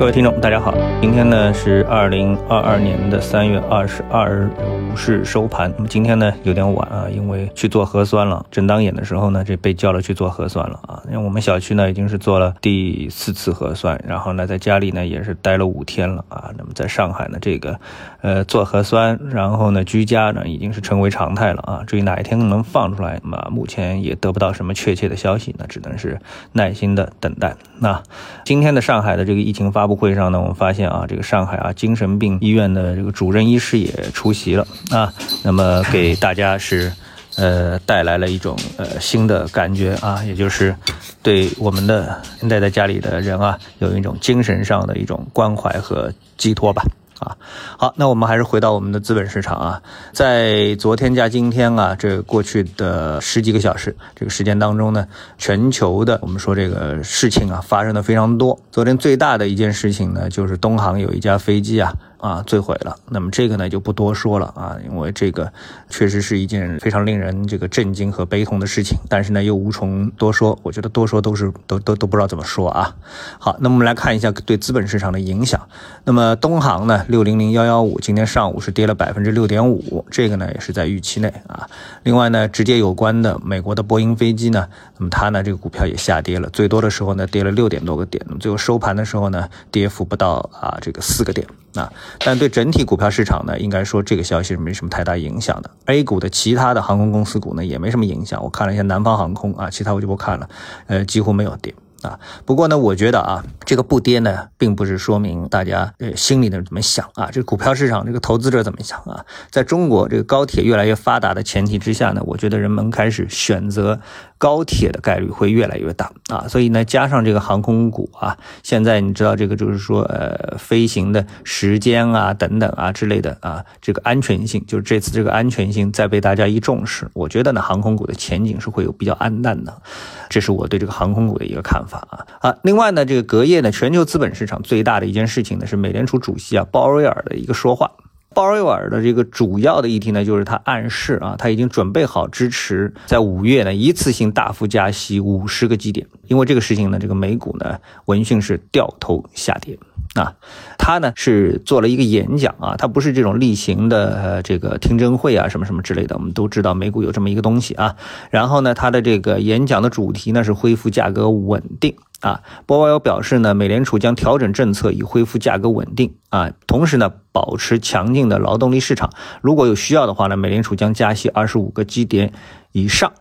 各位听众，大家好。今天呢是二零二二年的三月二十二日股市收盘。那么今天呢有点晚啊，因为去做核酸了。正当眼的时候呢，这被叫了去做核酸了啊。因为我们小区呢已经是做了第四次核酸，然后呢在家里呢也是待了五天了啊。那么在上海呢，这个呃做核酸，然后呢居家呢已经是成为常态了啊。至于哪一天能放出来，那么目前也得不到什么确切的消息，那只能是耐心的等待。那今天的上海的这个疫情发布会上呢，我们发现啊，这个上海啊精神病医院的这个主任医师也出席了啊，那么给大家是呃带来了一种呃新的感觉啊，也就是对我们的待在家里的人啊，有一种精神上的一种关怀和寄托吧。啊，好，那我们还是回到我们的资本市场啊，在昨天加今天啊，这过去的十几个小时这个时间当中呢，全球的我们说这个事情啊发生的非常多。昨天最大的一件事情呢，就是东航有一架飞机啊。啊，坠毁了。那么这个呢就不多说了啊，因为这个确实是一件非常令人这个震惊和悲痛的事情。但是呢又无从多说，我觉得多说都是都都都不知道怎么说啊。好，那么我们来看一下对资本市场的影响。那么东航呢，六零零幺幺五今天上午是跌了百分之六点五，这个呢也是在预期内啊。另外呢，直接有关的美国的波音飞机呢，那么它呢这个股票也下跌了，最多的时候呢跌了六点多个点，那么最后收盘的时候呢跌幅不到啊这个四个点。啊，但对整体股票市场呢，应该说这个消息是没什么太大影响的。A 股的其他的航空公司股呢，也没什么影响。我看了一下南方航空啊，其他我就不看了，呃，几乎没有跌。啊，不过呢，我觉得啊，这个不跌呢，并不是说明大家呃心里的怎么想啊，这股票市场这个投资者怎么想啊？在中国这个高铁越来越发达的前提之下呢，我觉得人们开始选择高铁的概率会越来越大啊，所以呢，加上这个航空股啊，现在你知道这个就是说呃飞行的时间啊等等啊之类的啊，这个安全性，就是这次这个安全性再被大家一重视，我觉得呢，航空股的前景是会有比较暗淡的，这是我对这个航空股的一个看法。法啊啊！另外呢，这个隔夜呢，全球资本市场最大的一件事情呢，是美联储主席啊鲍威尔的一个说话。鲍威尔的这个主要的议题呢，就是他暗示啊，他已经准备好支持在五月呢一次性大幅加息五十个基点。因为这个事情呢，这个美股呢闻讯是掉头下跌啊。他呢是做了一个演讲啊，他不是这种例行的这个听证会啊什么什么之类的。我们都知道美股有这么一个东西啊。然后呢，他的这个演讲的主题呢是恢复价格稳定。啊，鲍威尔表示呢，美联储将调整政策以恢复价格稳定啊，同时呢，保持强劲的劳动力市场。如果有需要的话呢，美联储将加息二十五个基点以上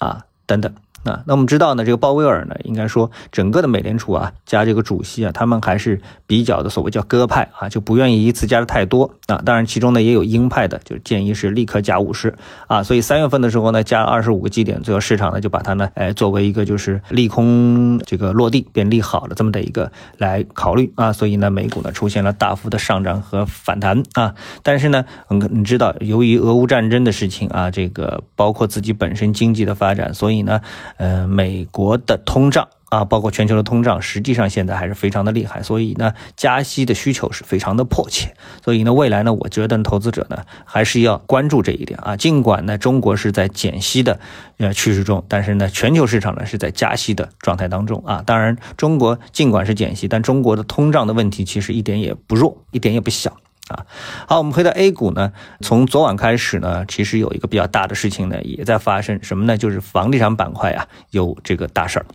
啊，等等。啊，那我们知道呢，这个鲍威尔呢，应该说整个的美联储啊，加这个主席啊，他们还是比较的所谓叫鸽派啊，就不愿意一次加的太多啊。当然，其中呢也有鹰派的，就建议是立刻加五十啊。所以三月份的时候呢，加了二十五个基点，最后市场呢就把它呢，哎，作为一个就是利空这个落地变利好的这么的一个来考虑啊。所以呢，美股呢出现了大幅的上涨和反弹啊。但是呢，嗯，你知道，由于俄乌战争的事情啊，这个包括自己本身经济的发展，所以呢。呃，美国的通胀啊，包括全球的通胀，实际上现在还是非常的厉害，所以呢，加息的需求是非常的迫切。所以呢，未来呢，我觉得投资者呢还是要关注这一点啊。尽管呢，中国是在减息的呃趋势中，但是呢，全球市场呢是在加息的状态当中啊。当然，中国尽管是减息，但中国的通胀的问题其实一点也不弱，一点也不小。啊，好，我们回到 A 股呢，从昨晚开始呢，其实有一个比较大的事情呢，也在发生，什么呢？就是房地产板块啊，有这个大事儿。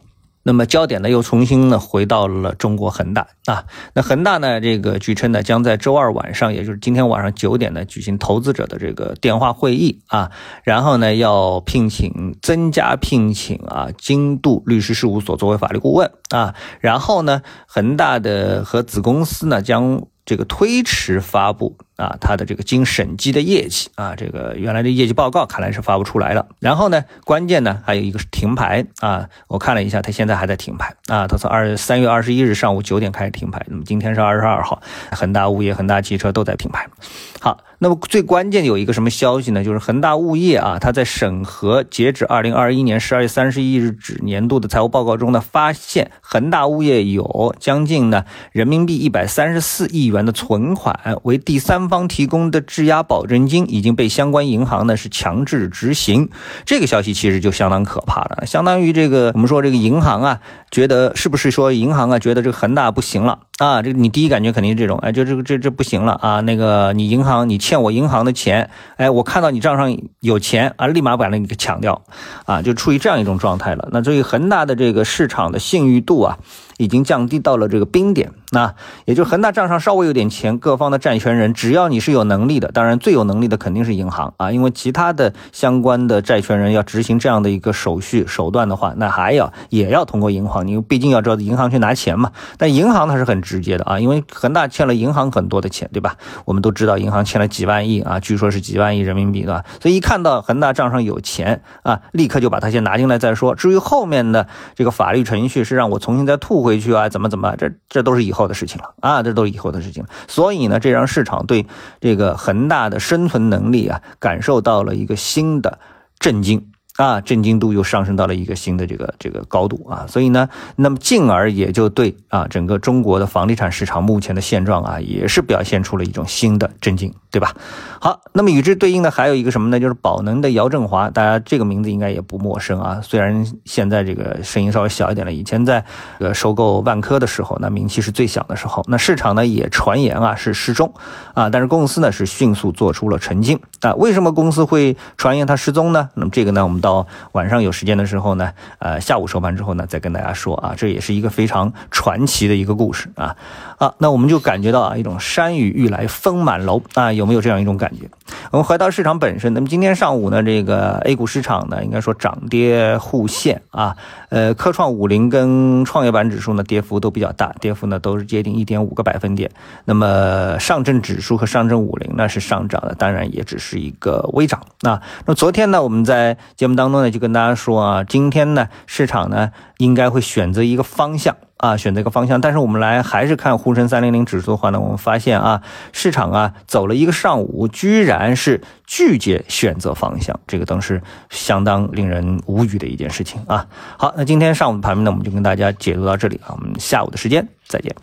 那么焦点呢，又重新呢回到了中国恒大啊。那恒大呢，这个据称呢，将在周二晚上，也就是今天晚上九点呢，举行投资者的这个电话会议啊，然后呢，要聘请增加聘请啊，金度律师事务所作为法律顾问啊，然后呢，恒大的和子公司呢将。这个推迟发布啊，它的这个经审计的业绩啊，这个原来的业绩报告看来是发不出来了。然后呢，关键呢还有一个是停牌啊，我看了一下，它现在还在停牌啊，它从二三月二十一日上午九点开始停牌，那么今天是二十二号，恒大物业、恒大汽车都在停牌。好。那么最关键有一个什么消息呢？就是恒大物业啊，它在审核截止二零二一年十二月三十一日止年度的财务报告中呢，发现恒大物业有将近呢人民币一百三十四亿元的存款为第三方提供的质押保证金已经被相关银行呢是强制执行。这个消息其实就相当可怕了，相当于这个我们说这个银行啊。觉得是不是说银行啊觉得这个恒大不行了啊？这你第一感觉肯定是这种，哎，就这个这这不行了啊！那个你银行你欠我银行的钱，哎，我看到你账上有钱啊，立马把那个抢掉啊，就处于这样一种状态了。那所以恒大的这个市场的信誉度啊。已经降低到了这个冰点，那也就恒大账上稍微有点钱，各方的债权人，只要你是有能力的，当然最有能力的肯定是银行啊，因为其他的相关的债权人要执行这样的一个手续手段的话，那还要也要通过银行，你毕竟要知道银行去拿钱嘛。但银行它是很直接的啊，因为恒大欠了银行很多的钱，对吧？我们都知道银行欠了几万亿啊，据说是几万亿人民币，对吧？所以一看到恒大账上有钱啊，立刻就把它先拿进来再说。至于后面的这个法律程序是让我重新再吐。回去啊，怎么怎么，这这都是以后的事情了啊，这都是以后的事情。所以呢，这让市场对这个恒大的生存能力啊，感受到了一个新的震惊。啊，震惊度又上升到了一个新的这个这个高度啊，所以呢，那么进而也就对啊整个中国的房地产市场目前的现状啊，也是表现出了一种新的震惊，对吧？好，那么与之对应的还有一个什么呢？就是宝能的姚振华，大家这个名字应该也不陌生啊。虽然现在这个声音稍微小一点了，以前在呃收购万科的时候，那名气是最响的时候，那市场呢也传言啊是失踪啊，但是公司呢是迅速做出了澄清啊。为什么公司会传言他失踪呢？那么这个呢，我们。到晚上有时间的时候呢，呃，下午收盘之后呢，再跟大家说啊，这也是一个非常传奇的一个故事啊啊，那我们就感觉到啊，一种山雨欲来风满楼啊，有没有这样一种感觉？我们回到市场本身，那么今天上午呢，这个 A 股市场呢，应该说涨跌互现啊，呃，科创五零跟创业板指数呢，跌幅都比较大，跌幅呢都是接近一点五个百分点。那么上证指数和上证五零呢是上涨的，当然也只是一个微涨。那那昨天呢，我们在节目。当中呢，就跟大家说啊，今天呢，市场呢应该会选择一个方向啊，选择一个方向。但是我们来还是看沪深三零零指数的话呢，我们发现啊，市场啊走了一个上午，居然是拒绝选择方向，这个都是相当令人无语的一件事情啊。好，那今天上午的盘面呢，我们就跟大家解读到这里啊，我们下午的时间再见。